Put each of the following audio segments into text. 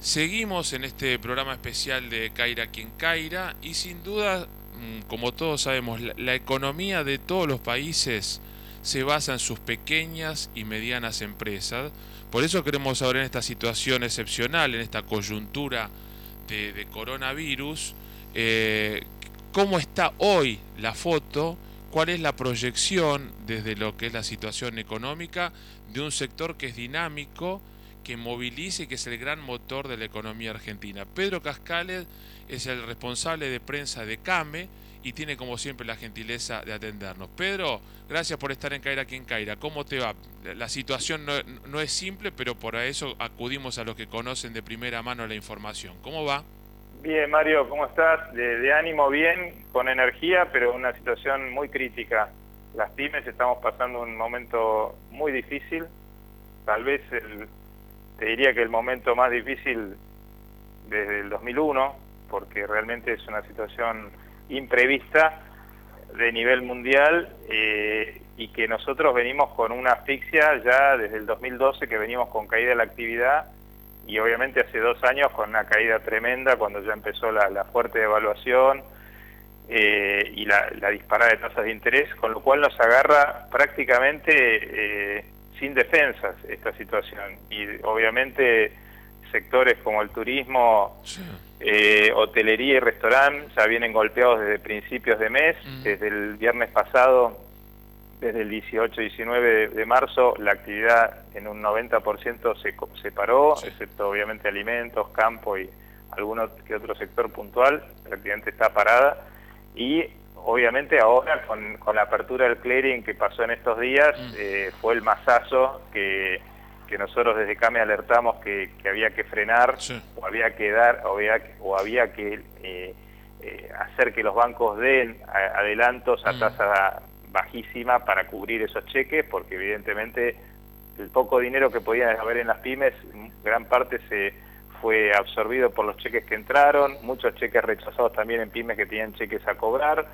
Seguimos en este programa especial de Caira quien Caira y sin duda, mm, como todos sabemos, la, economía de todos los países se basa en sus pequeñas y medianas empresas. Por eso queremos saber en esta situación excepcional, en esta coyuntura de, coronavirus, eh, cómo está hoy la foto, cuál es la proyección desde lo que es la situación económica de un sector que es dinámico, que movilice y que es el gran motor de la economía argentina. Pedro Cascales es el responsable de prensa de CAME y tiene como siempre la gentileza de atendernos. Pedro, gracias por estar en Caira aquí en Caira. ¿Cómo te va? La situación no, es simple, pero por eso acudimos a los que conocen de primera mano la información. ¿Cómo va? Bien, Mario, ¿cómo estás? De, de ánimo bien, con energía, pero una situación muy crítica. Las pymes estamos pasando un momento muy difícil, tal vez el, te diría que el momento más difícil desde el 2001, porque realmente es una situación imprevista de nivel mundial eh, y que nosotros venimos con una asfixia ya desde el 2012 que venimos con caída de la actividad y obviamente hace dos años con una caída tremenda cuando ya empezó la, fuerte devaluación eh, y la, disparada de tasas de interés, con lo cual nos agarra prácticamente eh, sin defensas esta situación. Y obviamente sectores como el turismo, eh, hotelería y restaurante ya vienen golpeados desde principios de mes, mm. desde el viernes pasado, desde el 18-19 de, marzo, la actividad en un 90% se, se paró, excepto obviamente alimentos, campo y algún que otro sector puntual, prácticamente está parada. Y obviamente ahora con, la apertura del clearing que pasó en estos días, mm. eh, fue el masazo que, que nosotros desde CAME alertamos que, había que frenar o había que dar o había, o había que eh, eh, hacer que los bancos den adelantos a mm. tasa bajísima para cubrir esos cheques, porque evidentemente el poco dinero que podían haber en las pymes, gran parte se fue absorbido por los cheques que entraron, muchos cheques rechazados también en pymes que tenían cheques a cobrar,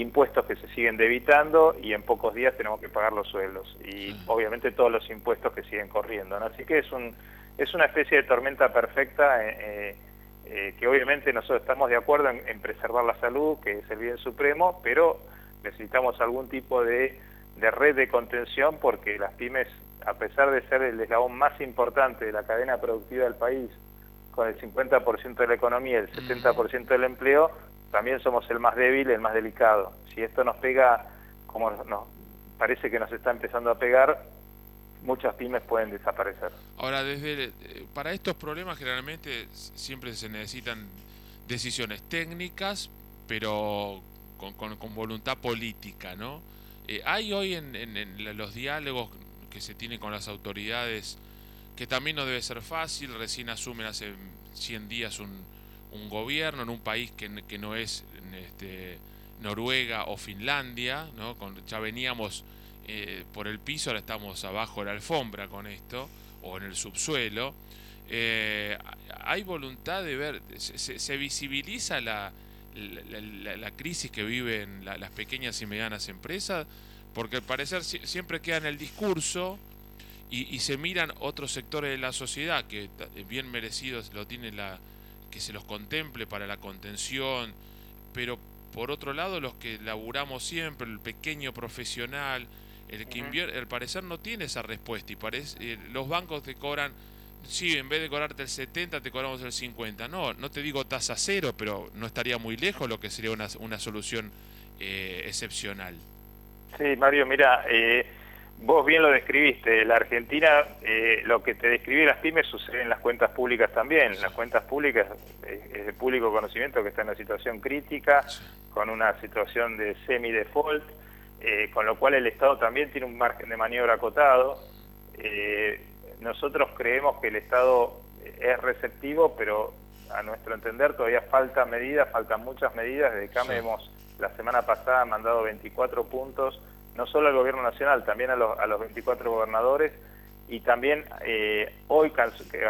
impuestos que se siguen debitando y en pocos días tenemos que pagar los sueldos. Y obviamente todos los impuestos que siguen corriendo. Así que es, un, es una especie de tormenta perfecta eh, eh, eh, que obviamente nosotros estamos de acuerdo en, preservar la salud, que es el bien supremo, pero necesitamos algún tipo de, de red de contención porque las pymes, a pesar de ser el eslabón más importante de la cadena productiva del país, con el 50% de la economía y el 70% del empleo, también somos el más débil, el más delicado. Si esto nos pega, como nos, parece que nos está empezando a pegar, muchas pymes pueden desaparecer. Ahora, desde eh, para estos problemas generalmente siempre se necesitan decisiones técnicas, pero con, voluntad política, ¿no? Eh, hay hoy en, en, los diálogos que se tienen con las autoridades, que también no debe ser fácil, recién asumen hace 100 días un, un gobierno en un país que, que no es este, Noruega o Finlandia, ¿no? ya veníamos eh, por el piso, ahora estamos abajo de la alfombra con esto, o en el subsuelo. Eh, hay voluntad de ver, se, visibiliza la, la, crisis que viven las pequeñas y medianas empresas, porque al parecer siempre queda en el discurso y, y se miran otros sectores de la sociedad que bien merecidos lo tiene la, que se los contemple para la contención, pero por otro lado los que laburamos siempre, el pequeño profesional, el que invierte, al parecer no tiene esa respuesta y parece, eh, los bancos te cobran, sí, en vez de cobrarte el 70 te cobramos el 50, no, no te digo tasa cero, pero no estaría muy lejos lo que sería una, una solución eh, excepcional. Sí, Mario, mira, eh, Vos bien lo describiste, la Argentina, eh, lo que te describí las pymes sucede en las cuentas públicas también. Las cuentas públicas eh, es de público conocimiento que está en una situación crítica, con una situación de semi-default, eh, con lo cual el Estado también tiene un margen de maniobra acotado. nosotros creemos que el Estado es receptivo, pero a nuestro entender todavía falta medidas, faltan muchas medidas. Desde acá hemos la semana pasada mandado 24 puntos no solo al gobierno nacional, también a los, a los 24 gobernadores y también eh, hoy,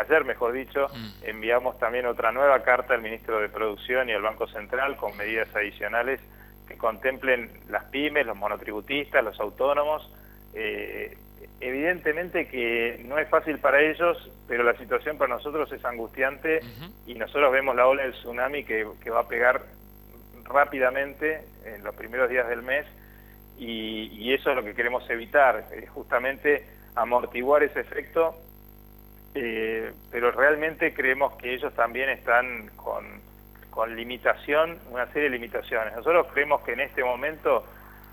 ayer mejor dicho, mm. enviamos también otra nueva carta al ministro de Producción y al Banco Central con medidas adicionales que contemplen las pymes, los monotributistas, los autónomos. Eh, evidentemente que no es fácil para ellos, pero la situación para nosotros nosotros es angustiante y nosotros vemos la ola del tsunami que, va a pegar rápidamente en los primeros días del mes y, eso es lo que queremos evitar, justamente amortiguar ese efecto, eh, pero realmente creemos que ellos también están con, con limitación, una serie de limitaciones. Nosotros creemos que en este momento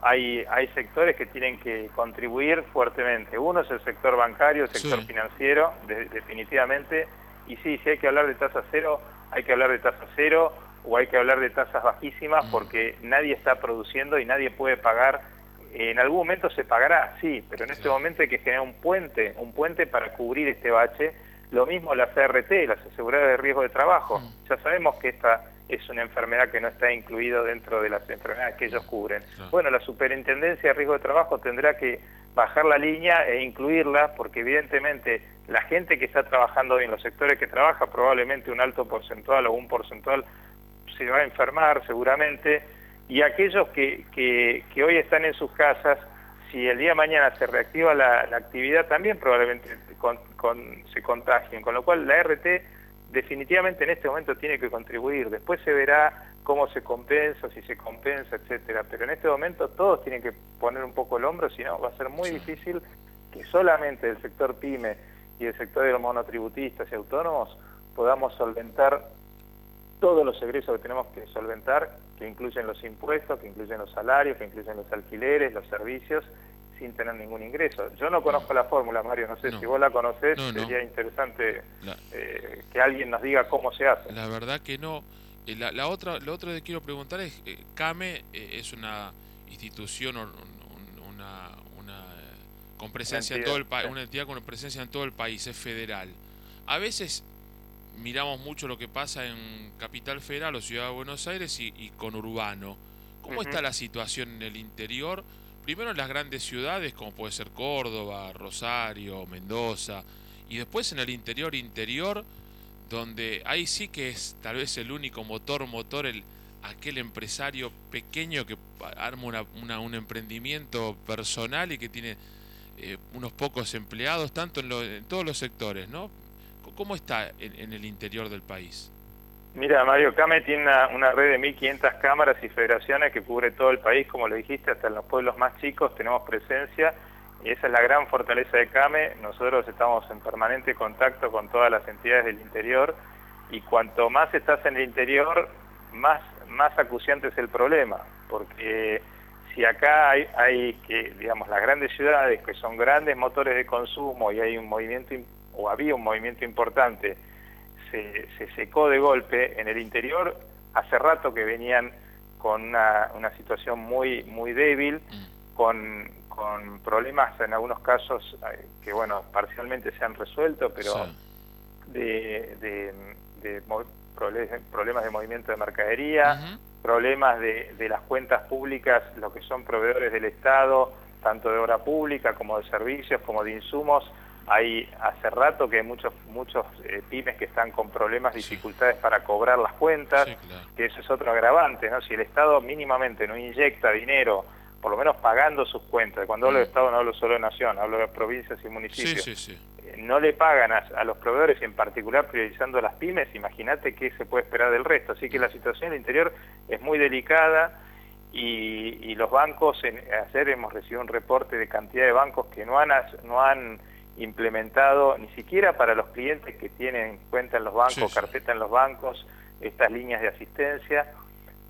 hay, hay sectores que tienen que contribuir fuertemente. Uno es el sector bancario, el sector financiero, definitivamente. Y sí, si hay que hablar de tasa cero, hay que hablar de tasa cero o hay que hablar de tasas bajísimas mm. porque nadie está produciendo y nadie puede pagar. En algún momento se pagará, sí, pero en este momento hay que generar un puente, un puente para cubrir este bache. Lo mismo la CRT, las aseguradoras de riesgo de trabajo. Mm. Ya sabemos que esta es una enfermedad que no está incluida dentro de las enfermedades que ellos cubren. Bueno, la Superintendencia de Riesgo de Trabajo tendrá que bajar la línea e incluirla porque evidentemente la gente que está trabajando en los sectores que trabaja, probablemente un alto porcentual o un porcentual se va a enfermar seguramente, y aquellos que, que, hoy están en sus casas, si el día de mañana se reactiva la, actividad, también probablemente se contagien, con lo cual la RT definitivamente en este momento tiene que contribuir. Después se verá cómo se compensa, si se compensa, etcétera. Pero en este momento todos tienen que poner un poco el hombro, si no va a ser muy difícil que solamente el sector pyme y el sector de los monotributistas y autónomos podamos solventar todos los egresos que tenemos que solventar, que incluyen los impuestos, que incluyen los salarios, que incluyen los alquileres, los servicios, sin tener ningún ingreso. Yo no conozco la fórmula, Mario, no sé si vos la conocés, sería interesante eh, que alguien nos diga cómo se hace. La verdad que no. Eh, la, la otra, lo otro que quiero preguntar es, eh, CAME es una institución, una, una con presencia en todo el país, una entidad con presencia en todo el país, es federal. A veces miramos mucho lo que pasa en Capital Federal o Ciudad de Buenos Aires y, con Urbano. ¿Cómo está la situación en el interior? primero en las grandes ciudades como puede ser Córdoba, Rosario, Mendoza, y después en el interior interior, donde ahí sí que es tal vez el único motor, motor, el, aquel empresario pequeño que arma una, un emprendimiento personal y que tiene eh, unos pocos empleados, tanto en, en, todos los sectores, ¿no? ¿Cómo está en el interior del país? Mira, Mario Came tiene una, red de 1.500 cámaras y federaciones que cubre todo el país, como lo dijiste, hasta en los pueblos más chicos tenemos presencia y esa es la gran fortaleza de CAME. Nosotros estamos en permanente contacto con todas las entidades del interior y cuanto más estás en el interior, más, más acuciante es el problema, porque si acá hay, que, digamos, las grandes ciudades que son grandes motores de consumo y hay un movimiento, o había un movimiento importante, se, secó de golpe en el interior, hace rato que venían con una, situación muy, muy débil, mm. con, con, problemas en algunos casos eh, que, bueno, parcialmente se han resuelto, pero de, de, problemas de movimiento de mercadería, problemas de, de las cuentas públicas, lo que son proveedores del Estado, tanto de obra pública como de servicios, como de insumos, hay hace rato que hay muchos muchos eh, pymes que están con problemas, dificultades para cobrar las cuentas, que eso es otro agravante, ¿no? Si el Estado mínimamente no inyecta dinero, por lo menos pagando sus cuentas, cuando hablo de mm. Estado no hablo solo de nación, hablo de provincias y municipios, eh, no le pagan a, los proveedores y en particular priorizando las pymes, imagínate qué se puede esperar del resto. Así que la situación en el interior es muy delicada y, los bancos, en, ayer hemos recibido un reporte de cantidad de bancos que no han, no han implementado ni siquiera para los clientes que tienen cuenta en los bancos, carpeta en los bancos, estas líneas de asistencia.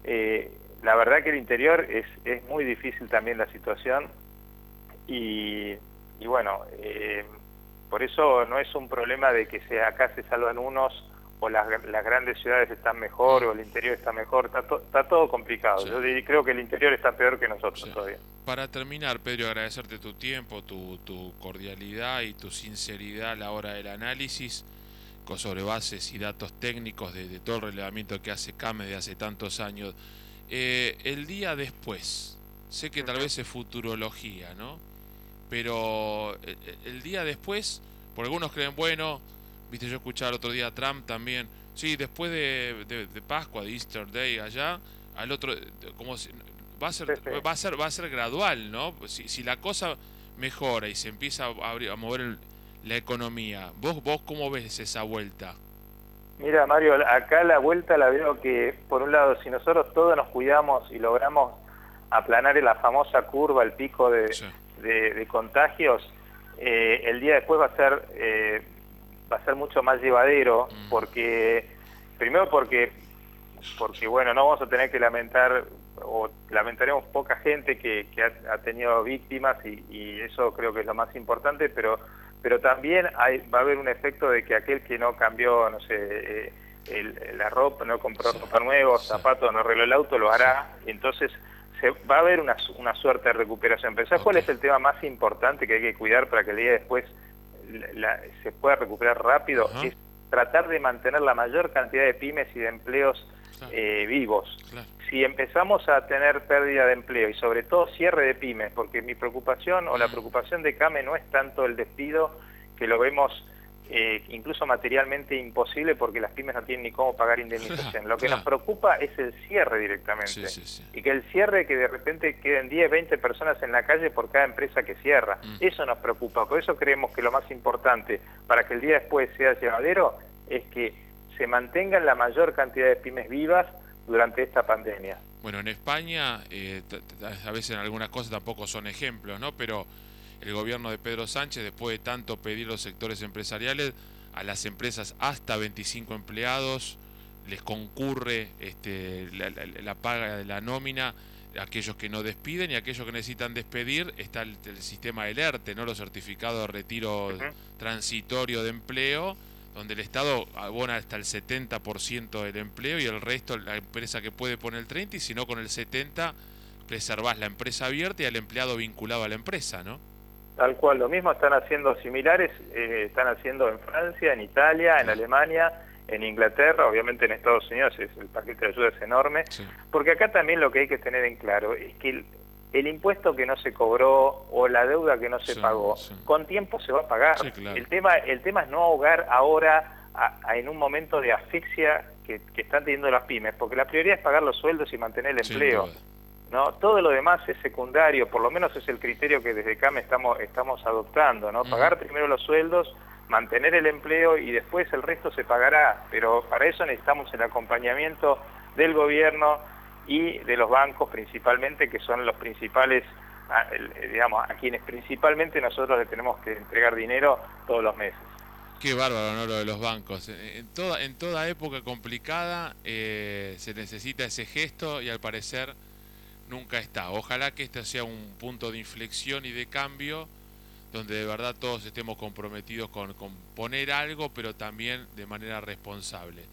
Eh, la verdad que el interior es, es muy difícil también la situación y, y bueno, eh, por eso no es un problema de que sea acá se salvan unos o las, las, grandes ciudades están mejor o el interior está mejor, está, está todo complicado. Yo creo que el interior está peor que nosotros todavía. Para terminar, Pedro, agradecerte tu tiempo, tu, tu cordialidad y tu sinceridad a la hora del análisis con sobre bases y datos técnicos de, todo el relevamiento que hace CAME de hace tantos años. Eh, el día después, sé que tal vez es futurología, ¿no? Pero el, eh, el día después, por algunos creen, bueno, Viste, yo escuchaba el otro día a Trump también. Sí, después de, de, Pascua, de Easter Day allá, al otro, como va a ser, va a ser, va a ser gradual, ¿no? Si, si la cosa mejora y se empieza a, abrir, a mover la economía. ¿Vos, vos cómo ves esa vuelta? Mira, Mario, acá la vuelta la veo que, por un lado, si nosotros todos nos cuidamos y logramos aplanar la famosa curva, el pico de, de, contagios, eh, el día después va a ser eh, va a ser mucho más llevadero, mm. porque primero porque porque bueno, no vamos a tener que lamentar o lamentaremos poca gente que, ha, tenido víctimas y, eso creo que es lo más importante, pero pero también hay, va a haber un efecto de que aquel que no cambió, no sé, eh, la ropa, no compró ropa nueva, zapatos, no arregló el auto, lo hará, y entonces se, va a haber una, una suerte de recuperación. Pero ¿sabes cuál es el tema más importante que hay que cuidar para que el día después se pueda recuperar rápido? Es tratar de mantener la mayor cantidad de pymes y de empleos eh, vivos. Si empezamos a tener pérdida de empleo y sobre todo cierre de pymes, porque mi preocupación o la preocupación de CAME no es tanto el despido, que lo vemos eh, incluso materialmente imposible porque las pymes no tienen ni cómo pagar indemnización. Lo que nos preocupa es el cierre directamente. Y que el cierre, que de repente queden 10, 20 personas en la calle por cada empresa que cierra. Mm. Eso nos preocupa. Por eso creemos que lo más importante para que el día después sea llevadero es que se mantengan la mayor cantidad de pymes vivas durante esta pandemia. Bueno, en España, eh, a veces en algunas cosas tampoco son ejemplos, ¿no? Pero el gobierno de Pedro Sánchez, después de tanto pedir los sectores empresariales, a las empresas hasta 25 empleados les concurre este, la, paga de la nómina aquellos que no despiden y aquellos que necesitan despedir está el, sistema del ERTE, ¿no? los certificados de retiro transitorio de empleo donde el Estado abona hasta el 70% del empleo y el resto la empresa que puede poner el 30% y si no con el 70% preservás la empresa abierta y al empleado vinculado a la empresa, ¿no? Tal cual, lo mismo están haciendo similares, eh, están haciendo en Francia, en Italia, en Alemania, en Inglaterra, obviamente en Estados Unidos es, el paquete de ayuda es enorme, porque acá también lo que hay que tener en claro es que el, impuesto que no se cobró o la deuda que no se pagó, con tiempo se va a pagar. el, tema, el tema es no ahogar ahora en un momento de asfixia que, que, están teniendo las pymes, porque la prioridad es pagar los sueldos y mantener el empleo. ¿No? Todo lo demás es secundario, por lo menos es el criterio que desde CAME estamos, estamos adoptando, ¿no? Pagar primero los sueldos, mantener el empleo y después el resto se pagará, pero para eso necesitamos el acompañamiento del gobierno y de los bancos principalmente, que son los principales, digamos, a quienes principalmente nosotros le tenemos que entregar dinero todos los meses. Qué bárbaro, ¿no? Lo de los bancos. En toda, en toda época complicada eh, se necesita ese gesto y al parecer nunca está. Ojalá que este sea un punto de inflexión y de cambio donde de verdad todos estemos comprometidos con, poner algo, pero también de manera responsable.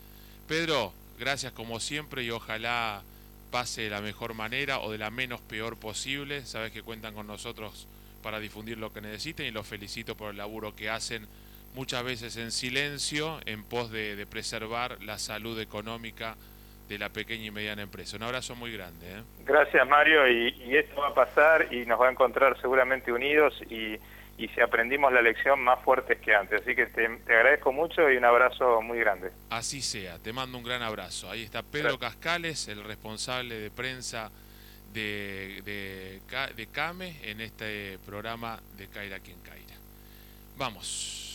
Pedro, gracias como siempre y ojalá pase de la mejor manera o de la menos peor posible. Sabes que cuentan con nosotros para difundir lo que necesiten y los felicito por el laburo que hacen muchas veces en silencio en pos de preservar la salud económica de la pequeña y mediana empresa. Un abrazo muy grande. ¿eh? Gracias Mario y, esto va a pasar y nos va a encontrar seguramente unidos y, si aprendimos la lección más fuertes que antes. Así que te, agradezco mucho y un abrazo muy grande. Así sea, te mando un gran abrazo. Ahí está Pedro Cascales, el responsable de prensa de, de, de CAME en este programa de Caira quien Caira. Vamos.